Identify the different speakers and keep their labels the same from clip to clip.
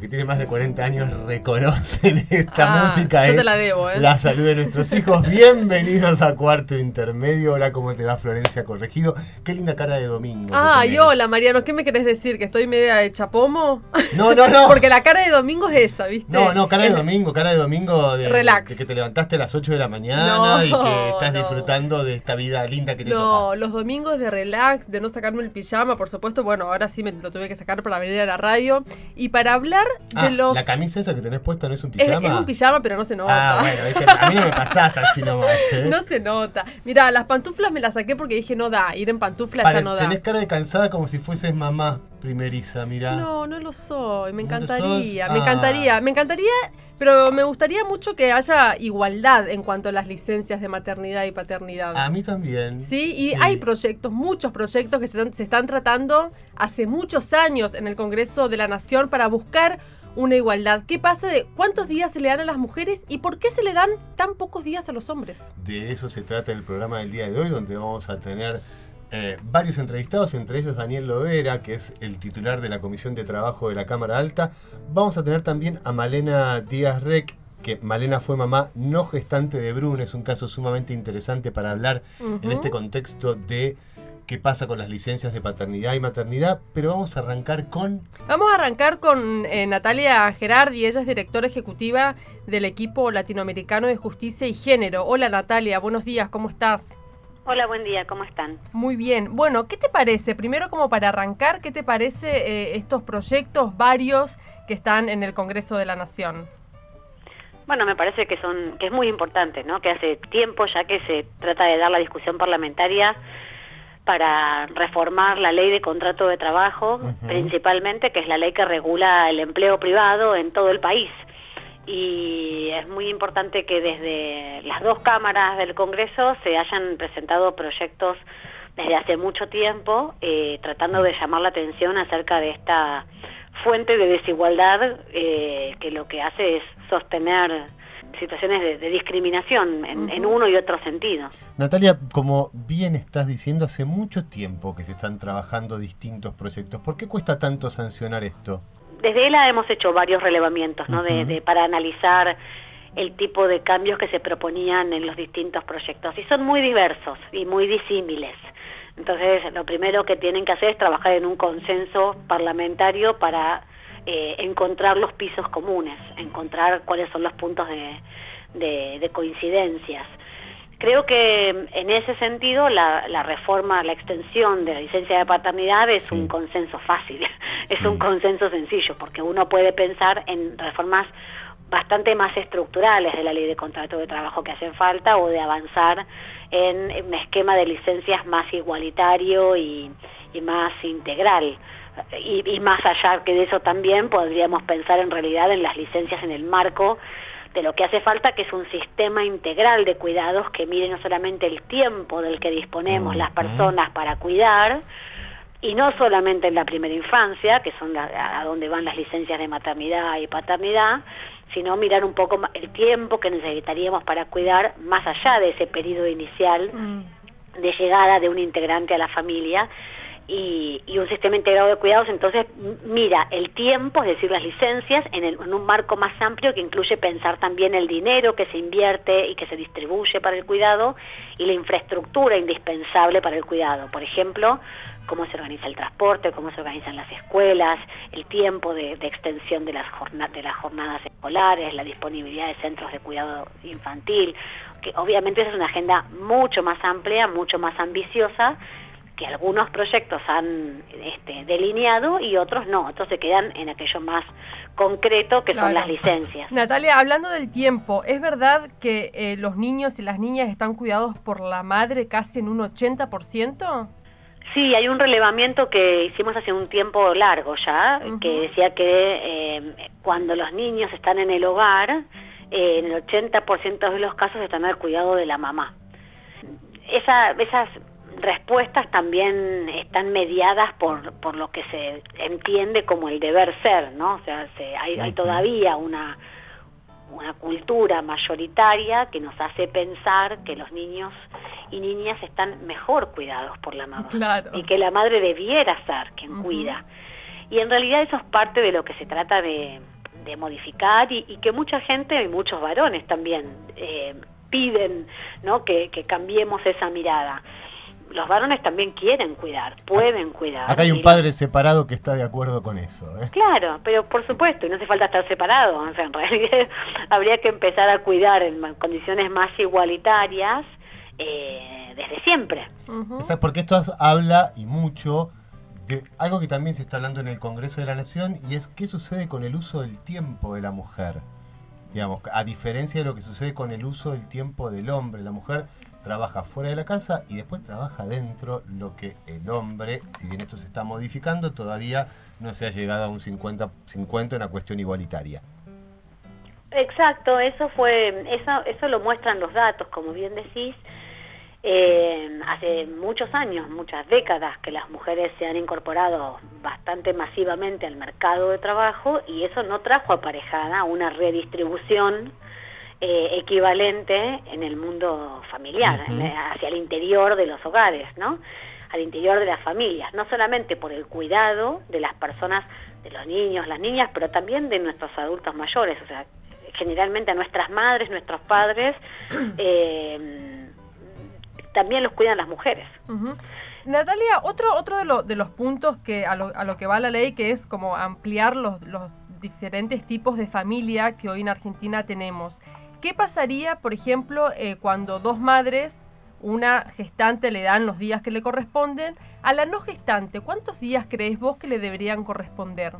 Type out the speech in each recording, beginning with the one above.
Speaker 1: que tienen más de 40 años reconocen esta
Speaker 2: Ah,
Speaker 1: música.
Speaker 2: yo te la debo, ¿eh?
Speaker 1: La salud de nuestros hijos. Bienvenidos a Cuarto Intermedio. Hola, ¿cómo te va Florencia Corregido? Qué linda cara de domingo.
Speaker 2: Ay,
Speaker 1: tenés.
Speaker 2: hola Mariano, ¿qué me querés decir? ¿Que estoy media de chapomo?
Speaker 1: No, no, no.
Speaker 2: Porque la cara de domingo es esa, ¿viste?
Speaker 1: No, no, cara de domingo, cara de domingo de,
Speaker 2: Relax.
Speaker 1: de que te levantaste a las 8 de la mañana
Speaker 2: No,
Speaker 1: y que estás
Speaker 2: no.
Speaker 1: disfrutando de esta vida linda que te
Speaker 2: No,
Speaker 1: toca.
Speaker 2: los domingos de relax, de no sacarme el pijama, por supuesto. Bueno, ahora sí me lo tuve que sacar para venir a la radio. Y para hablar
Speaker 1: Ah,
Speaker 2: de los.
Speaker 1: la camisa esa que tenés puesta no es un pijama.
Speaker 2: es un pijama, pero no se nota.
Speaker 1: Ah, bueno, a mí no me pasás así nomás, ¿eh?
Speaker 2: No se nota. Mira, las pantuflas me las saqué porque dije no da. Ir en pantuflas
Speaker 1: Pare-
Speaker 2: ya no da.
Speaker 1: Tenés cara de cansada como si fueses mamá primeriza, mirá.
Speaker 2: No, no lo soy. Me
Speaker 1: ¿No lo
Speaker 2: encantaría. Me
Speaker 1: Ah.
Speaker 2: encantaría. Me encantaría, pero me gustaría mucho que haya igualdad en cuanto a las licencias de maternidad y paternidad.
Speaker 1: A mí también.
Speaker 2: Sí, y hay proyectos, muchos proyectos que se están, se están tratando hace muchos años en el Congreso de la Nación para buscar una igualdad. ¿Qué pasa de cuántos días se le dan a las mujeres y por qué se le dan tan pocos días a los hombres?
Speaker 1: De eso se trata el programa del día de hoy, donde vamos a tener eh, varios entrevistados, entre ellos Daniel Lovera, que es el titular de la Comisión de Trabajo de la Cámara Alta. Vamos a tener también a Malena Díaz Rec, que Malena fue mamá no gestante de Brun, es un caso sumamente interesante para hablar en este contexto de qué pasa con las licencias de paternidad y maternidad, pero vamos a arrancar con
Speaker 2: Vamos a arrancar con eh, Natalia Gerardi, ella es directora ejecutiva del equipo latinoamericano de justicia y género. Hola Natalia, buenos días, ¿cómo estás?
Speaker 3: Hola, buen día, ¿cómo están?
Speaker 2: Muy bien. Bueno, ¿qué te parece? Primero, como para arrancar, ¿qué te parece eh, estos proyectos varios que están en el Congreso de la Nación?
Speaker 3: Bueno, me parece que son que es muy importante, ¿no? Que hace tiempo ya que se trata de dar la discusión parlamentaria para reformar la ley de contrato de trabajo, principalmente, que es la ley que regula el empleo privado en todo el país. Y es muy importante que desde las dos cámaras del Congreso se hayan presentado proyectos desde hace mucho tiempo, eh, tratando de llamar la atención acerca de esta fuente de desigualdad eh, que lo que hace es sostener situaciones de, de discriminación en, en uno y otro sentido.
Speaker 1: Natalia, como bien estás diciendo, hace mucho tiempo que se están trabajando distintos proyectos. ¿Por qué cuesta tanto sancionar esto?
Speaker 3: Desde ELA hemos hecho varios relevamientos ¿no? de- para analizar el tipo de cambios que se proponían en los distintos proyectos y son muy diversos y muy disímiles. Entonces, lo primero que tienen que hacer es trabajar en un consenso parlamentario para eh, encontrar los pisos comunes, encontrar cuáles son los puntos de, de- de coincidencias. Creo que en ese sentido la, la reforma, la extensión de la licencia de paternidad es
Speaker 1: Sí.
Speaker 3: un consenso fácil, es
Speaker 1: Sí.
Speaker 3: un consenso sencillo, porque uno puede pensar en reformas bastante más estructurales de la ley de contrato de trabajo que hacen falta o de avanzar en un esquema de licencias más igualitario y, y más integral. Y, y más allá que de eso también podríamos pensar en realidad en las licencias en el marco de lo que hace falta, que es un sistema integral de cuidados que mire no solamente el tiempo del que disponemos las personas para cuidar, y no solamente en la primera infancia, que son la- a donde van las licencias de maternidad y paternidad, sino mirar un poco el tiempo que necesitaríamos para cuidar más allá de ese periodo inicial de llegada de un integrante a la familia y, un sistema integrado de cuidados, entonces mira el tiempo, es decir, las licencias, en, un marco más amplio que incluye pensar también el dinero que se invierte y que se distribuye para el cuidado y la infraestructura indispensable para el cuidado. Por ejemplo, cómo se organiza el transporte, cómo se organizan las escuelas, el tiempo de, extensión de las, jorna- de las jornadas escolares, la disponibilidad de centros de cuidado infantil, que obviamente esa es una agenda mucho más amplia, mucho más ambiciosa, que algunos proyectos han este, delineado y otros no, otros se quedan en aquello más concreto que son las licencias.
Speaker 2: Natalia, hablando del tiempo, ¿es verdad que eh, los niños y las niñas están cuidados por la madre casi en un 80%?
Speaker 3: Sí, hay un relevamiento que hicimos hace un tiempo largo ya, que decía que eh, cuando los niños están en el hogar, eh, en el 80% de los casos están al cuidado de la mamá. Esa, esas respuestas también están mediadas por, por lo que se entiende como el deber ser, ¿no? O sea, hay, hay todavía una una cultura mayoritaria que nos hace pensar que los niños y niñas están mejor cuidados por la mamá y que la madre debiera ser quien cuida. Y en realidad eso es parte de lo que se trata de, modificar y, que mucha gente y muchos varones también eh, piden ¿no? que, que cambiemos esa mirada los varones también quieren cuidar, pueden cuidar.
Speaker 1: Acá hay un padre separado que está de acuerdo con eso. ¿eh?
Speaker 3: Claro, pero por supuesto, y no hace falta estar separado. en realidad habría que empezar a cuidar en condiciones más igualitarias eh, desde siempre.
Speaker 1: porque esto habla y mucho de algo que también se está hablando en el Congreso de la Nación y es qué sucede con el uso del tiempo de la mujer. Digamos, a diferencia de lo que sucede con el uso del tiempo del hombre, la mujer trabaja fuera de la casa y después trabaja dentro, lo que el hombre, si bien esto se está modificando, todavía no se ha llegado a un 50-50 en una cuestión igualitaria.
Speaker 3: Exacto, eso fue, eso, eso lo muestran los datos, como bien decís. Eh, hace muchos años, muchas décadas, que las mujeres se han incorporado bastante masivamente al mercado de trabajo y eso no trajo aparejada una redistribución eh, equivalente en el mundo familiar, hacia el interior de los hogares, ¿no? Al interior de las familias, no solamente por el cuidado de las personas, de los niños, las niñas, pero también de nuestros adultos mayores, o sea, generalmente a nuestras madres, nuestros padres, eh, también los cuidan las mujeres.
Speaker 2: Natalia, otro, otro de, de, los puntos que a lo, a lo, que va la ley, que es como ampliar los, los diferentes tipos de familia que hoy en Argentina tenemos. ¿Qué pasaría, por ejemplo, eh, cuando dos madres, una gestante le dan los días que le corresponden, a la no gestante, ¿cuántos días crees vos que le deberían corresponder?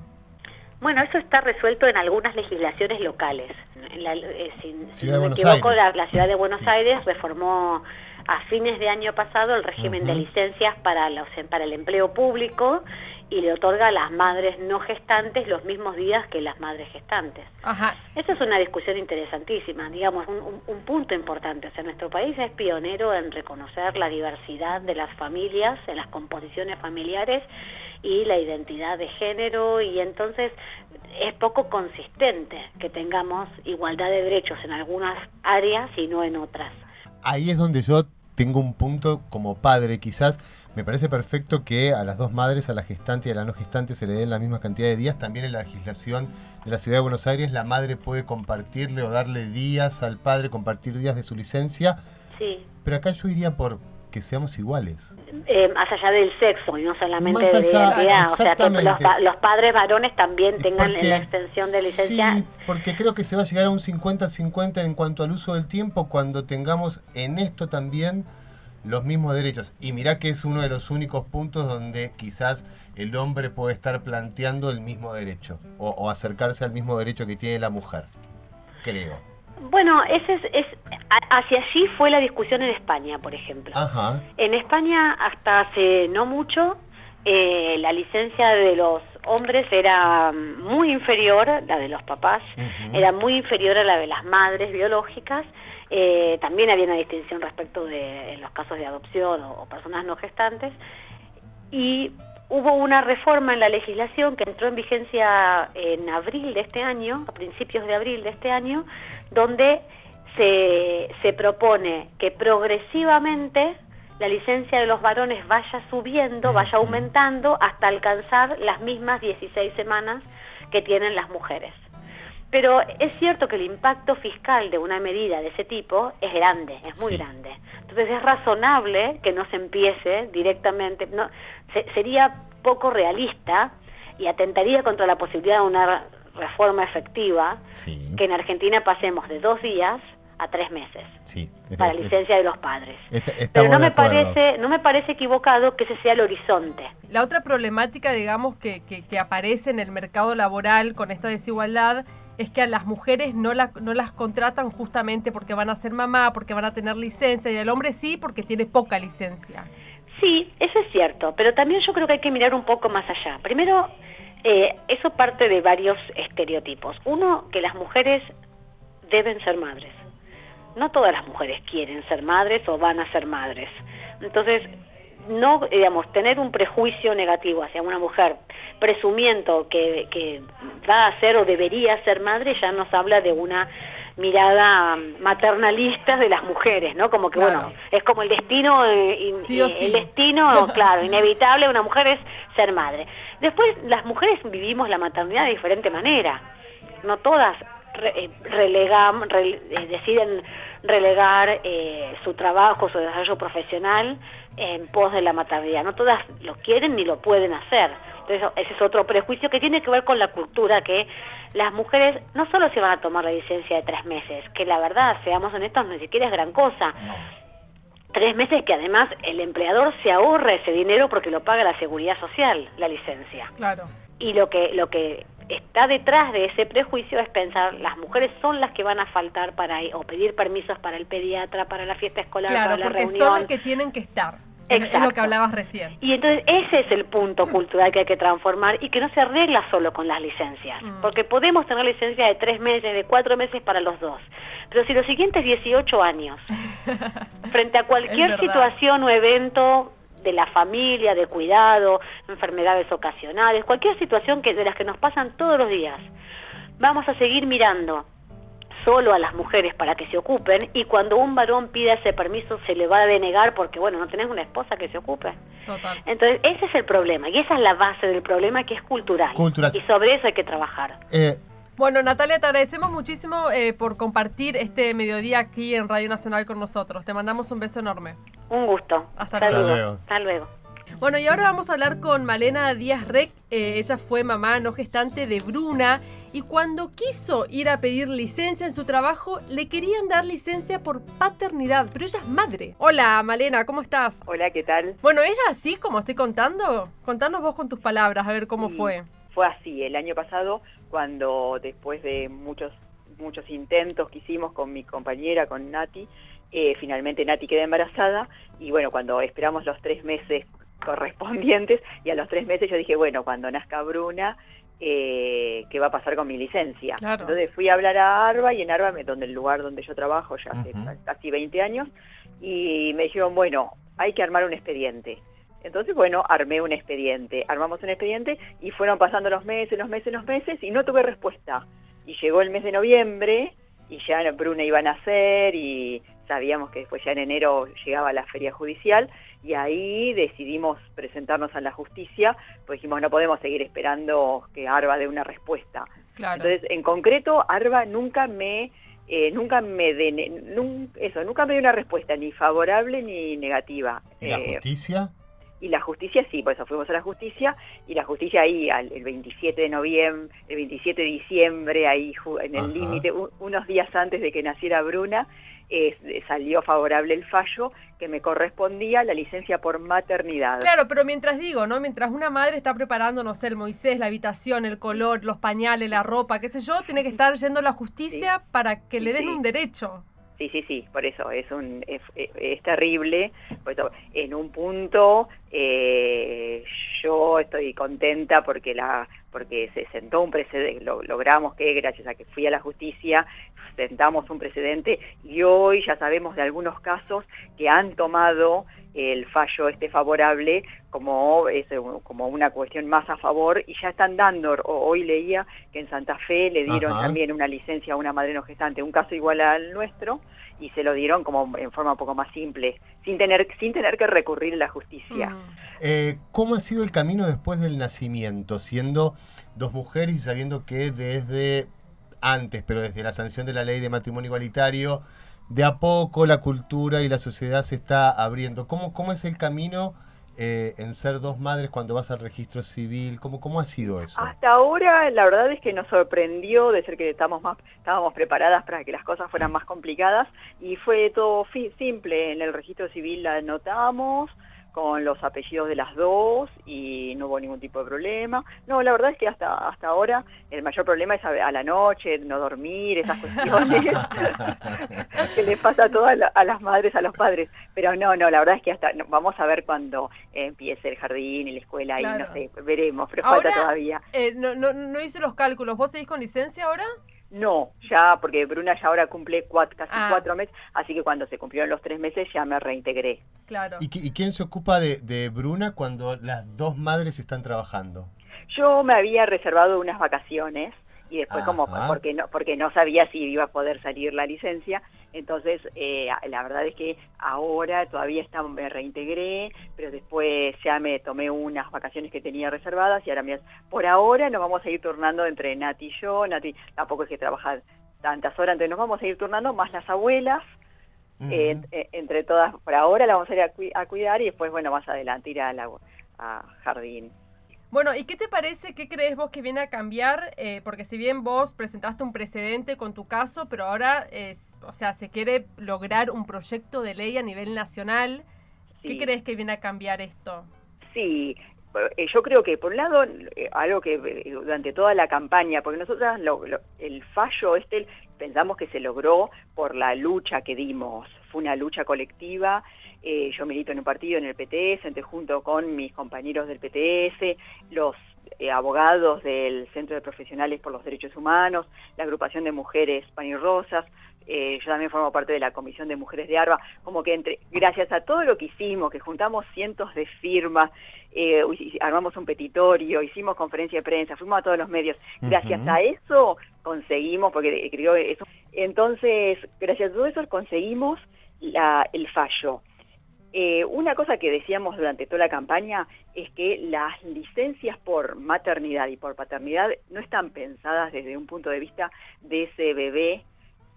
Speaker 3: Bueno, eso está resuelto en algunas legislaciones locales. la, eh, si, no me equivoco, la, ciudad de Buenos Aires reformó a fines de año pasado el régimen de licencias para, los, para el empleo público y le otorga a las madres no gestantes los mismos días que las madres gestantes. Ajá. Esa es una discusión interesantísima, digamos, un, punto importante. O sea, nuestro país es pionero en reconocer la diversidad de las familias, en las composiciones familiares y la identidad de género y entonces es poco consistente que tengamos igualdad de derechos en algunas áreas y no en otras.
Speaker 1: Ahí es donde yo tengo un punto como padre quizás me parece perfecto que a las dos madres, a la gestante y a la no gestante, se le den la misma cantidad de días. También en la legislación de la Ciudad de Buenos Aires, la madre puede compartirle o darle días al padre, compartir días de su licencia. Sí. Pero acá yo iría por que seamos iguales.
Speaker 3: Eh, más allá del sexo y no solamente de identidad. O sea, que los, padres varones también tengan la extensión de licencia.
Speaker 1: Sí, porque creo que se va a llegar a un 50-50 en cuanto al uso del tiempo cuando tengamos en esto también los mismos derechos. Y mirá que es uno de los únicos puntos donde quizás el hombre puede estar planteando el mismo derecho o, acercarse al mismo derecho que tiene la mujer, creo.
Speaker 3: Bueno, ese es, hacia allí fue la discusión en España, por ejemplo. En España hasta hace no mucho eh, la licencia de los hombres era muy inferior, la de los papás, era muy inferior a la de las madres biológicas eh, también había una distinción respecto de los casos de adopción o, personas no gestantes. Y hubo una reforma en la legislación que entró en vigencia en abril de este año, a principios de abril de este año, donde se, se propone que progresivamente la licencia de los varones vaya subiendo, vaya aumentando hasta alcanzar las mismas 16 semanas que tienen las mujeres. Pero es cierto que el impacto fiscal de una medida de ese tipo es grande, es muy grande. Entonces es razonable que no se empiece directamente, no, sería poco realista y atentaría contra la posibilidad de una reforma efectiva que en Argentina pasemos de dos días a tres meses para licencia de los padres. Pero no me parece no me parece equivocado que ese sea el horizonte.
Speaker 2: La otra problemática, digamos, que, que aparece en el mercado laboral con esta desigualdad es que a las mujeres no, no las contratan justamente porque van a ser mamá, porque van a tener licencia, y al hombre sí porque tiene poca licencia.
Speaker 3: Sí, eso es cierto, pero también yo creo que hay que mirar un poco más allá. Primero, eh, eso parte de varios estereotipos. Uno, que las mujeres deben ser madres. No todas las mujeres quieren ser madres o van a ser madres. Entonces, no, digamos, tener un prejuicio negativo hacia una mujer, presumiendo que, que va a ser o debería ser madre, ya nos habla de una mirada maternalista de las mujeres, ¿no? Como que,
Speaker 2: Claro.
Speaker 3: bueno, es como el destino, eh, in-
Speaker 2: Sí o sí.
Speaker 3: el destino, claro, inevitable de una mujer es ser madre. Después, las mujeres vivimos la maternidad de diferente manera. No todas re- eh, relegam- rele- eh, deciden relegar eh, su trabajo, su desarrollo profesional en pos de la maternidad. No todas lo quieren ni lo pueden hacer. Entonces, ese es otro prejuicio que tiene que ver con la cultura, que las mujeres no solo se van a tomar la licencia de tres meses, que la verdad, seamos honestos, ni siquiera es gran cosa. Tres meses que además el empleador se ahorra ese dinero porque lo paga la seguridad social, la licencia.
Speaker 2: Claro.
Speaker 3: Y lo que, lo que está detrás de ese prejuicio es pensar, las mujeres son las que van a faltar para o pedir permisos para el pediatra, para la fiesta escolar,
Speaker 2: Claro,
Speaker 3: para la
Speaker 2: porque
Speaker 3: reunión.
Speaker 2: son las que tienen que estar. Es- Es lo
Speaker 3: Exacto.
Speaker 2: que hablabas recién.
Speaker 3: Y entonces ese es el punto cultural que hay que transformar y que no se arregla solo con las licencias.
Speaker 2: Mm.
Speaker 3: Porque podemos tener licencia de tres meses, de cuatro meses para los dos. Pero si los siguientes 18 años, frente a cualquier situación o evento de la familia, de cuidado, enfermedades ocasionales, cualquier situación que de las que nos pasan todos los días, vamos a seguir mirando solo a las mujeres para que se ocupen y cuando un varón pida ese permiso se le va a denegar porque, bueno, no tenés una esposa que se ocupe.
Speaker 2: Total.
Speaker 3: Entonces, ese es el problema y esa es la base del problema que es cultural.
Speaker 1: Cultural.
Speaker 3: Y sobre eso hay que trabajar.
Speaker 1: Eh,
Speaker 2: Bueno, Natalia, te agradecemos muchísimo eh, por compartir este mediodía aquí en Radio Nacional con nosotros. Te mandamos un beso enorme.
Speaker 3: Un gusto.
Speaker 2: Hasta
Speaker 1: luego.
Speaker 3: Hasta luego.
Speaker 2: Bueno, y ahora vamos a hablar con Malena Díaz Rec. Eh, ella fue mamá no gestante de Bruna y cuando quiso ir a pedir licencia en su trabajo, le querían dar licencia por paternidad, pero ella es madre. Hola, Malena, ¿cómo estás?
Speaker 4: Hola, ¿qué tal?
Speaker 2: Bueno, ¿es así como estoy contando? Contanos vos con tus palabras, a ver cómo
Speaker 4: Sí.
Speaker 2: fue.
Speaker 4: Fue así, el año pasado, cuando después de muchos, muchos intentos que hicimos con mi compañera, con Nati, eh, finalmente Nati queda embarazada y bueno, cuando esperamos los tres meses correspondientes y a los tres meses yo dije, bueno, cuando nazca Bruna, eh, ¿qué va a pasar con mi licencia?
Speaker 2: Claro.
Speaker 4: Entonces fui a hablar a Arba y en Arba, me- donde el lugar donde yo trabajo ya hace casi 20 años, y me dijeron, bueno, hay que armar un expediente. Entonces, bueno, armé un expediente, armamos un expediente y fueron pasando los meses, los meses, los meses y no tuve respuesta. Y llegó el mes de noviembre y ya Bruna iba a nacer y sabíamos que después ya en enero llegaba la feria judicial y ahí decidimos presentarnos a la justicia, pues dijimos no podemos seguir esperando que Arba dé una respuesta.
Speaker 2: Claro.
Speaker 4: Entonces, en concreto, Arba nunca me, eh, nunca me de- nun- eso, nunca me dio una respuesta ni favorable ni negativa.
Speaker 1: ¿Y la
Speaker 4: Eh,
Speaker 1: justicia?
Speaker 4: Y la justicia sí, por eso fuimos a la justicia, y la justicia ahí al, el 27 de noviembre, el 27 de diciembre, ahí ju- en el límite, unos días antes de que naciera Bruna, eh, salió favorable el fallo que me correspondía la licencia por maternidad.
Speaker 2: Claro, pero mientras digo, ¿no? Mientras una madre está preparando, no sé, el Moisés, la habitación, el color, los pañales, la ropa, qué sé yo, tiene que estar yendo a la justicia para que le den
Speaker 4: Sí.
Speaker 2: un derecho.
Speaker 4: Sí, sí, sí, por eso es un es, es terrible. Por eso, en un punto eh, yo estoy contenta porque la porque se sentó un precedente, lo- logramos que gracias a que fui a la justicia sentamos un precedente y hoy ya sabemos de algunos casos que han tomado el fallo este favorable como, es, como una cuestión más a favor y ya están dando, o- hoy leía que en Santa Fe le dieron
Speaker 1: Ajá.
Speaker 4: también una licencia a una madre no gestante, un caso igual al nuestro, y se lo dieron como en forma un poco más simple, sin tener, sin tener que recurrir a la justicia.
Speaker 2: Mm.
Speaker 1: Eh, ¿Cómo ha sido el camino después del nacimiento, siendo dos mujeres y sabiendo que desde antes, pero desde la sanción de la ley de matrimonio igualitario, de a poco la cultura y la sociedad se está abriendo? ¿Cómo, cómo es el camino eh, en ser dos madres cuando vas al registro civil? ¿Cómo, cómo ha sido eso?
Speaker 4: Hasta ahora la verdad es que nos sorprendió de ser que estamos más, estábamos preparadas para que las cosas fueran más complicadas y fue todo simple. En el registro civil la anotamos, con los apellidos de las dos y no hubo ningún tipo de problema. No, la verdad es que hasta, hasta ahora el mayor problema es a, a la noche, no dormir, esas cuestiones que le pasa a todas la- a las madres, a los padres. Pero no, no, la verdad es que hasta no, vamos a ver cuando empiece el jardín y la escuela y no sé, veremos, pero
Speaker 2: Ahora-
Speaker 4: falta todavía.
Speaker 2: Eh, no, no, no hice los cálculos. ¿Vos seguís con licencia ahora?
Speaker 4: No, ya, porque Bruna ya ahora cumple cuat- casi
Speaker 2: Ah.
Speaker 4: cuatro meses, así que cuando se cumplieron los tres meses ya me reintegré.
Speaker 2: Claro.
Speaker 1: ¿Y, qui- y quién se ocupa de, de Bruna cuando las dos madres están trabajando?
Speaker 4: Yo me había reservado unas vacaciones y después como
Speaker 1: Ajá.
Speaker 4: porque no porque no sabía si iba a poder salir la licencia, entonces eh, la verdad es que ahora todavía está, me reintegré, pero después ya me tomé unas vacaciones que tenía reservadas y ahora me, por ahora nos vamos a ir turnando entre Nati y yo, Nati tampoco es que trabaja tantas horas, entonces nos vamos a ir turnando más las abuelas, eh, eh, entre todas, por ahora la vamos a ir a, cui- a cuidar y después bueno más adelante ir a, la- a jardín.
Speaker 2: Bueno, ¿y qué te parece, qué crees vos que viene a cambiar? Eh, porque si bien vos presentaste un precedente con tu caso, pero ahora, es, o sea, se quiere lograr un proyecto de ley a nivel nacional. ¿Qué crees que viene a cambiar esto?
Speaker 4: Sí, eh, yo creo que por un lado, eh, algo que eh, durante toda la campaña, porque nosotras lo- lo- el fallo este pensamos que se logró por la lucha que dimos, fue una lucha colectiva, eh, yo milito en un partido, en el PTS, entonces junto con mis compañeros del PTS, los eh, abogados del Centro de Profesionales por los Derechos Humanos, la agrupación de mujeres pan y rosas, eh, yo también formo parte de la Comisión de Mujeres de ARBA, como que entre, gracias a todo lo que hicimos, que juntamos cientos de firmas, eh, armamos un petitorio, hicimos conferencia de prensa, fuimos a todos los medios, gracias a eso conseguimos, porque eh, creo que eso, entonces, gracias a todo eso conseguimos la- el fallo. Eh, una cosa que decíamos durante toda la campaña es que las licencias por maternidad y por paternidad no están pensadas desde un punto de vista de ese bebé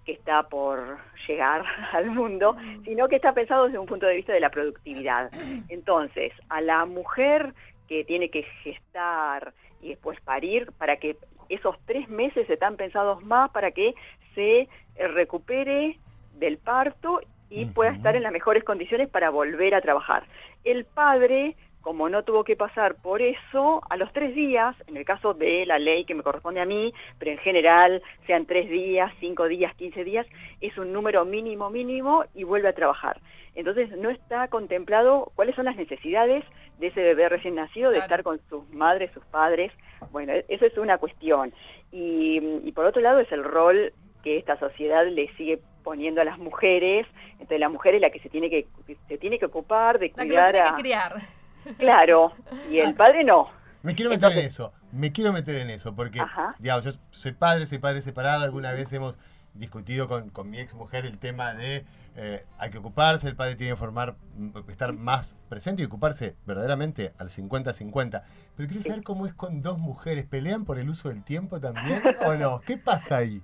Speaker 4: que está por llegar al mundo, sino que está pensado desde un punto de vista de la productividad. Entonces, a la mujer que tiene que gestar y después parir, para que esos tres meses están pensados más para que se recupere del parto y pueda estar en las mejores condiciones para volver a trabajar. El padre, como no tuvo que pasar por eso, a los tres días, en el caso de la ley que me corresponde a mí, pero en general sean tres días, cinco días, quince días, es un número mínimo mínimo y vuelve a trabajar. Entonces no está contemplado cuáles son las necesidades de ese bebé recién nacido, de
Speaker 2: Claro.
Speaker 4: estar con sus madres, sus padres. Bueno, eso es una cuestión. Y, y por otro lado es el rol que esta sociedad le sigue poniendo a las mujeres. Entonces la mujer es la que se tiene que, se tiene que ocupar de
Speaker 2: La que lo
Speaker 4: cuidar
Speaker 2: tiene
Speaker 4: a...
Speaker 2: que criar.
Speaker 4: Claro, y el padre no.
Speaker 1: Me quiero meter en eso, me quiero meter en eso, porque,
Speaker 4: Ajá.
Speaker 1: digamos, yo soy padre, soy padre separado, alguna vez hemos discutido con, con mi ex mujer el tema de eh, hay que ocuparse, el padre tiene que formar, mm, estar más presente y ocuparse verdaderamente al 50-50. Pero quiero saber cómo es con dos mujeres, ¿pelean por el uso del tiempo también o no? ¿Qué pasa ahí?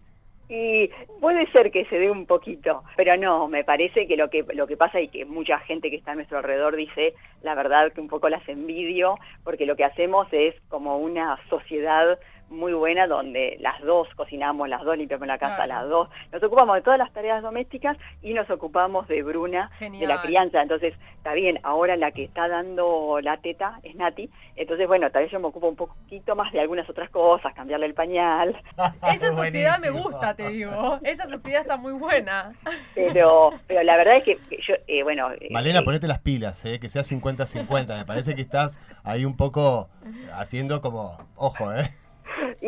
Speaker 4: Y puede ser que se dé un poquito, pero no, me parece que lo que lo que pasa y que mucha gente que está a nuestro alrededor dice, la verdad que un poco las envidio, porque lo que hacemos es como una sociedad muy buena donde las dos cocinamos, las dos limpiamos la casa,
Speaker 2: Claro.
Speaker 4: las dos nos ocupamos de todas las tareas domésticas y nos ocupamos de Bruna, de la crianza. Entonces, está bien, ahora la que está dando la teta es Nati, entonces bueno, tal vez yo me ocupo un poquito más de algunas otras cosas, cambiarle el pañal,
Speaker 2: Esa sociedad me gusta, te digo. Esa sociedad está muy buena.
Speaker 4: pero pero la verdad es que que yo, eh, bueno... eh,
Speaker 1: Malena,
Speaker 4: eh,
Speaker 1: ponete las pilas, eh, que sea 50-50. Me parece que estás ahí un poco haciendo como, ojo, ¿eh?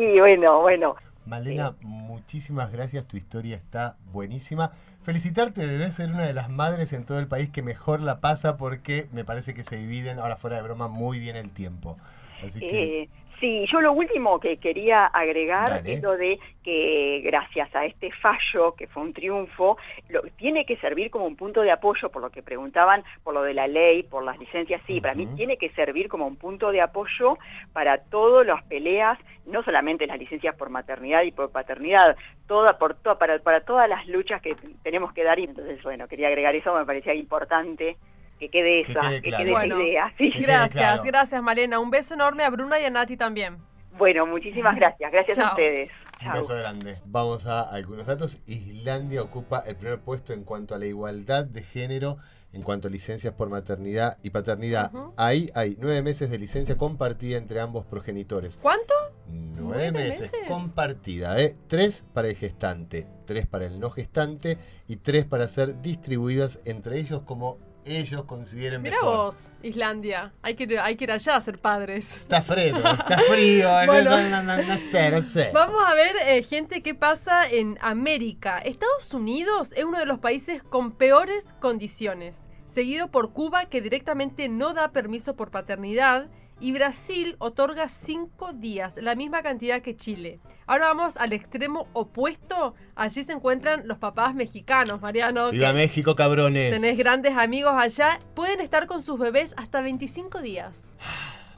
Speaker 4: Y bueno, bueno,
Speaker 1: Malena, muchísimas gracias, tu historia está buenísima. Felicitarte, debes ser una de las madres en todo el país que mejor la pasa porque me parece que se dividen, ahora fuera de broma, muy bien el tiempo. Así que,
Speaker 4: eh, sí, yo lo último que quería agregar
Speaker 1: Dale.
Speaker 4: es lo de que gracias a este fallo, que fue un triunfo, lo, tiene que servir como un punto de apoyo, por lo que preguntaban, por lo de la ley, por las licencias, sí, para mí tiene que servir como un punto de apoyo para todas las peleas, no solamente las licencias por maternidad y por paternidad, toda, por to- para, para todas las luchas que tenemos que dar, y entonces, bueno, quería agregar eso, me parecía importante que quede
Speaker 1: Que
Speaker 4: esa, que
Speaker 1: claro.
Speaker 4: quede esa
Speaker 2: Bueno.
Speaker 4: idea, sí.
Speaker 1: Que quede
Speaker 2: Gracias,
Speaker 1: claro.
Speaker 2: gracias Malena. Un beso enorme a Bruna y a Nati también.
Speaker 4: Bueno, muchísimas gracias. Gracias
Speaker 2: Chao.
Speaker 4: a ustedes.
Speaker 1: Un beso grande. Vamos a algunos datos. Islandia ocupa el primer puesto en cuanto a la igualdad de género en cuanto a licencias por maternidad y paternidad. Ahí hay nueve meses de licencia compartida entre ambos progenitores.
Speaker 2: ¿Cuánto?
Speaker 1: Nueve
Speaker 2: ¿Nueve
Speaker 1: meses,
Speaker 2: meses?
Speaker 1: compartida, ¿eh? Tres para el gestante, tres para el no gestante y tres para ser distribuidas entre ellos como ellos consideren
Speaker 2: Mira
Speaker 1: mejor.
Speaker 2: vos, Islandia. Hay que, ir- hay que ir allá a ser padres.
Speaker 1: Está frío, está frío,
Speaker 2: Bueno.
Speaker 1: no, no, no sé, no sé.
Speaker 2: Vamos a ver, eh, gente, qué pasa en América. Estados Unidos es uno de los países con peores condiciones, seguido por Cuba, que directamente no da permiso por paternidad, y Brasil otorga cinco días, la misma cantidad que Chile. Ahora vamos al extremo opuesto. Allí se encuentran los papás mexicanos, Mariano.
Speaker 1: Viva México, cabrones.
Speaker 2: Tenés grandes amigos allá. Pueden estar con sus bebés hasta 25 días.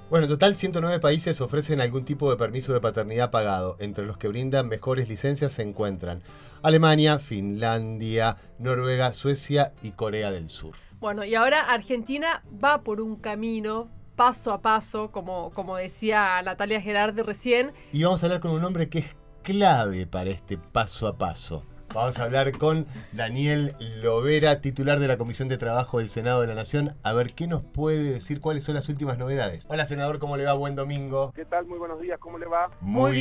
Speaker 1: Bueno, en total 109 países ofrecen algún tipo de permiso de paternidad pagado. Entre los que brindan mejores licencias se encuentran Alemania, Finlandia, Noruega, Suecia y Corea del Sur.
Speaker 2: Bueno, y ahora Argentina va por un camino paso a paso, como, como decía Natalia Gerardi recién.
Speaker 1: Y vamos a hablar con un hombre que es clave para este paso a paso. Vamos a hablar con Daniel Lovera, titular de la Comisión de Trabajo del Senado de la Nación, a ver qué nos puede decir cuáles son las últimas novedades. Hola, senador, ¿cómo le va? Buen domingo.
Speaker 5: ¿Qué tal? Muy buenos días, ¿cómo le va?
Speaker 1: muy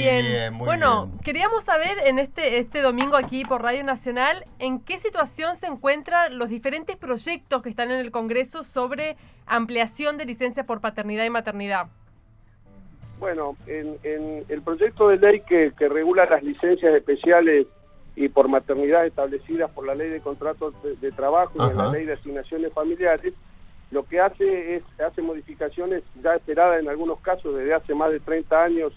Speaker 1: muy
Speaker 2: bueno,
Speaker 1: bien.
Speaker 2: queríamos saber en este, este domingo aquí por Radio Nacional en qué situación se encuentran los diferentes proyectos que están en el Congreso sobre ampliación de licencias por paternidad y maternidad.
Speaker 5: Bueno, en, en el proyecto de ley que, que regula las licencias especiales y por maternidad establecidas por la ley de contratos de, de trabajo y en la ley de asignaciones familiares, lo que hace es hace modificaciones ya esperadas en algunos casos desde hace más de 30 años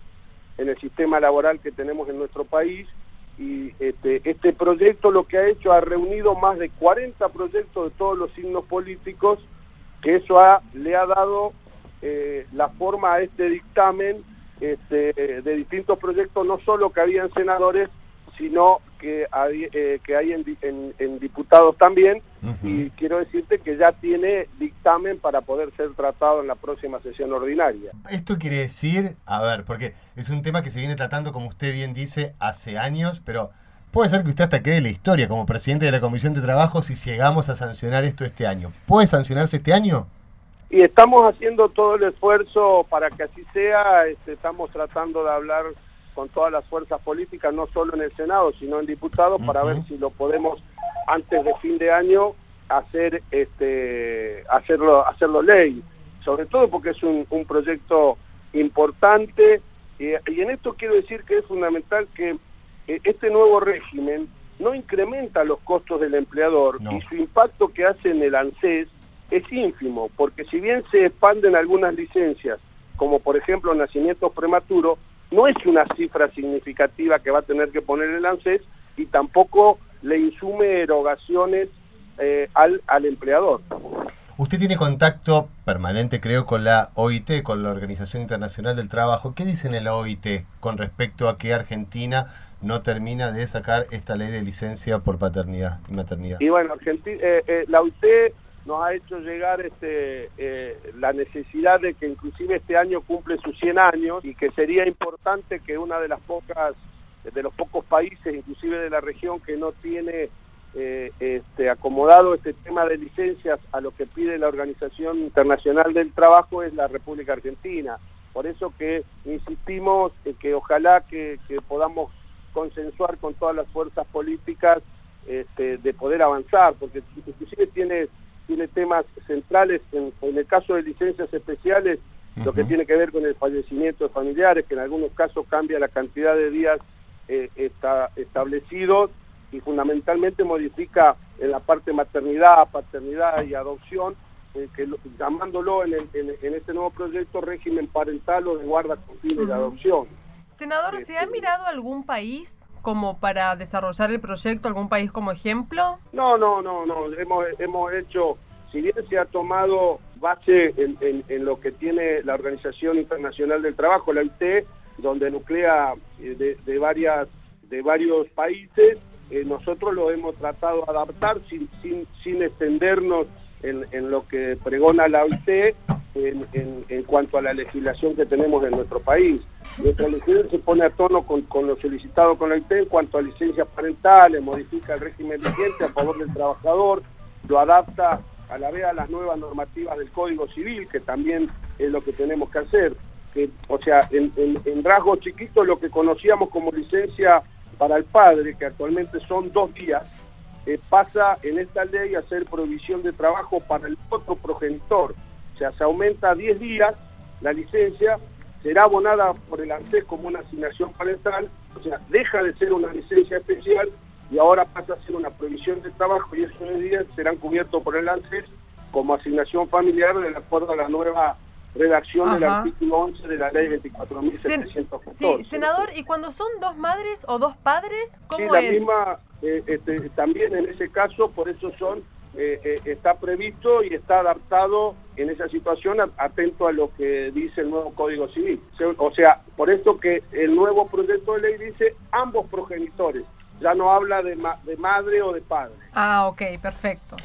Speaker 5: en el sistema laboral que tenemos en nuestro país. Y este, este proyecto lo que ha hecho ha reunido más de 40 proyectos de todos los signos políticos que eso ha, le ha dado eh, la forma a este dictamen este, de distintos proyectos, no solo que habían senadores, sino que hay, eh, que hay en, en- en diputados también, y quiero decirte que ya tiene dictamen para poder ser tratado en la próxima sesión ordinaria.
Speaker 1: Esto quiere decir, a ver, porque es un tema que se viene tratando, como usted bien dice, hace años, pero puede ser que usted hasta quede en la historia como presidente de la Comisión de Trabajo si llegamos a sancionar esto este año. ¿Puede sancionarse este año?
Speaker 5: Y estamos haciendo todo el esfuerzo para que así sea, este, estamos tratando de hablar con todas las fuerzas políticas, no solo en el Senado, sino en diputados, para ver si lo podemos antes de fin de año hacer este hacerlo hacerlo ley, sobre todo porque es un, un proyecto importante y, y en esto quiero decir que es fundamental que eh, este nuevo régimen no incrementa los costos del empleador
Speaker 1: No.
Speaker 5: y su impacto que hace en el ANSES es ínfimo, porque si bien se expanden algunas licencias, como por ejemplo nacimientos prematuros, no es una cifra significativa que va a tener que poner el ANSES y tampoco le insume erogaciones eh, al, al empleador.
Speaker 1: Usted tiene contacto permanente, creo, con la OIT, con la Organización Internacional del Trabajo. ¿Qué dicen en la OIT con respecto a que Argentina no termina de sacar esta ley de licencia por paternidad y maternidad?
Speaker 5: Y bueno, Argenti- eh, eh, la UIT nos ha hecho llegar este, eh, la necesidad de que inclusive este año cumple sus 100 años y que sería importante que una de las pocas, de los pocos países, inclusive de la región, que no tiene eh, este, acomodado este tema de licencias a lo que pide la Organización Internacional del Trabajo es la República Argentina. Por eso que insistimos en que ojalá que, podamos consensuar con todas las fuerzas políticas este, de poder avanzar, porque inclusive tiene, tiene temas centrales, en, en el caso de licencias especiales, lo que tiene que ver con el fallecimiento de familiares, que en algunos casos cambia la cantidad de días eh, está, establecidos y fundamentalmente modifica en la parte maternidad, paternidad y adopción, eh, que lo- llamándolo en, el- en- en este nuevo proyecto régimen parental o de guarda con fines de
Speaker 2: Ujú.
Speaker 5: adopción.
Speaker 2: Senador, ¿se ha mirado algún país como para desarrollar el proyecto, algún país como ejemplo?
Speaker 5: No, no, no, no. Hemos, hemos hecho, si bien se ha tomado base en, en- en lo que tiene la Organización Internacional del Trabajo, la OIT, donde nuclea eh, de, de varias, de varios países, eh, nosotros lo hemos tratado de adaptar sin, sin, sin extendernos en, en lo que pregona la OIT en, cuanto a la legislación que tenemos en nuestro país. Nuestra legislación se pone a tono con, lo solicitado con la IT en cuanto a licencias parentales, modifica el régimen vigente a favor del trabajador, lo adapta a la vez a las nuevas normativas del Código Civil, que también es lo que tenemos que hacer. o sea, en, en rasgos chiquitos lo que conocíamos como licencia para el padre, que actualmente son dos días, eh, pasa en esta ley a ser provisión de trabajo para el otro progenitor. O sea, se aumenta a 10 días la licencia, será abonada por el ANSES como una asignación parental, o sea, deja de ser una licencia especial y ahora pasa a ser una provisión de trabajo y esos días serán cubiertos por el ANSES como asignación familiar de acuerdo a la nueva redacción del artículo 11 de la ley 24.714.
Speaker 2: Sí, senador, ¿y cuando son dos madres o dos padres, cómo
Speaker 5: sí, la misma, eh, este, también en ese caso, por eso son, eh, eh, está previsto y está adaptado en esa situación atento a lo que dice el nuevo Código Civil. O sea, por esto que el nuevo proyecto de ley dice ambos progenitores, ya no habla de, de madre o de padre.
Speaker 2: Ah, ok, perfecto.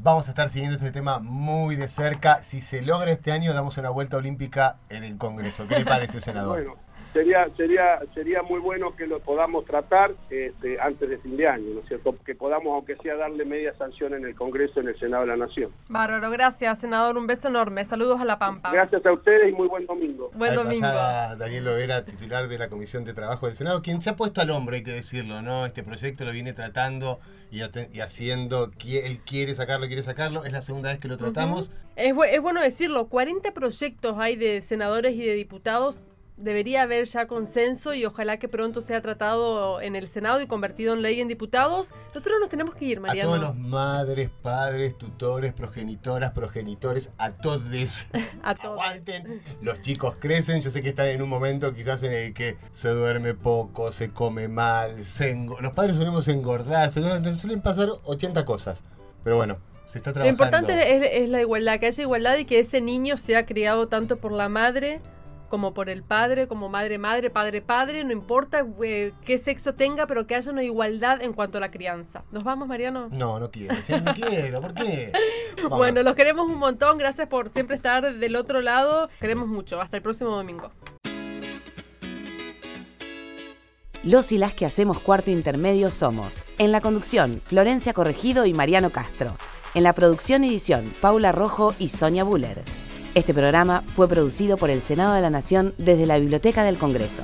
Speaker 1: Vamos a estar siguiendo este tema muy de cerca. Si se logra este año, damos una vuelta olímpica en el Congreso. ¿Qué le parece, senador?
Speaker 5: Bueno, sería, sería, sería muy bueno que lo podamos tratar este, antes de fin de año, ¿no es cierto? Que podamos, aunque sea, darle media sanción en el Congreso, en el Senado de la Nación.
Speaker 2: Bárbaro, gracias, senador. Un beso enorme. Saludos a La Pampa.
Speaker 5: Gracias a ustedes y muy buen domingo.
Speaker 2: Buen domingo.
Speaker 1: Daniel Lovera, titular de la Comisión de Trabajo del Senado, quien se ha puesto al hombro, hay que decirlo, ¿no? Este proyecto lo viene tratando y, haciendo, él quiere sacarlo, quiere sacarlo. Es la segunda vez que lo tratamos.
Speaker 2: es, es bueno decirlo, 40 proyectos hay de senadores y de diputados debería haber ya consenso y ojalá que pronto sea tratado en el Senado y convertido en ley en diputados. Nosotros nos tenemos que ir, Mariano.
Speaker 1: A todos los madres, padres, tutores, progenitoras, progenitores, a todos.
Speaker 2: a todos.
Speaker 1: Aguanten. Los chicos crecen. Yo sé que están en un momento quizás en el que se duerme poco, se come mal, se los padres solemos engordarse, nos suelen pasar 80 cosas. Pero bueno, se está trabajando.
Speaker 2: Lo importante es la igualdad, que haya igualdad y que ese niño sea criado tanto por la madre como por el padre, como madre-madre, padre-padre, no importa eh, qué sexo tenga, pero que haya una igualdad en cuanto a la crianza. ¿Nos vamos, Mariano?
Speaker 1: No, no quiero, no quiero, ¿por qué?
Speaker 2: Bueno, los queremos un montón, gracias por siempre estar del otro lado, queremos mucho, hasta el próximo domingo.
Speaker 6: Los y las que hacemos cuarto intermedio somos, en la conducción, Florencia Corregido y Mariano Castro. En la producción y edición, Paula Rojo y Sonia Buller. Este programa fue producido por el Senado de la Nación desde la Biblioteca del Congreso.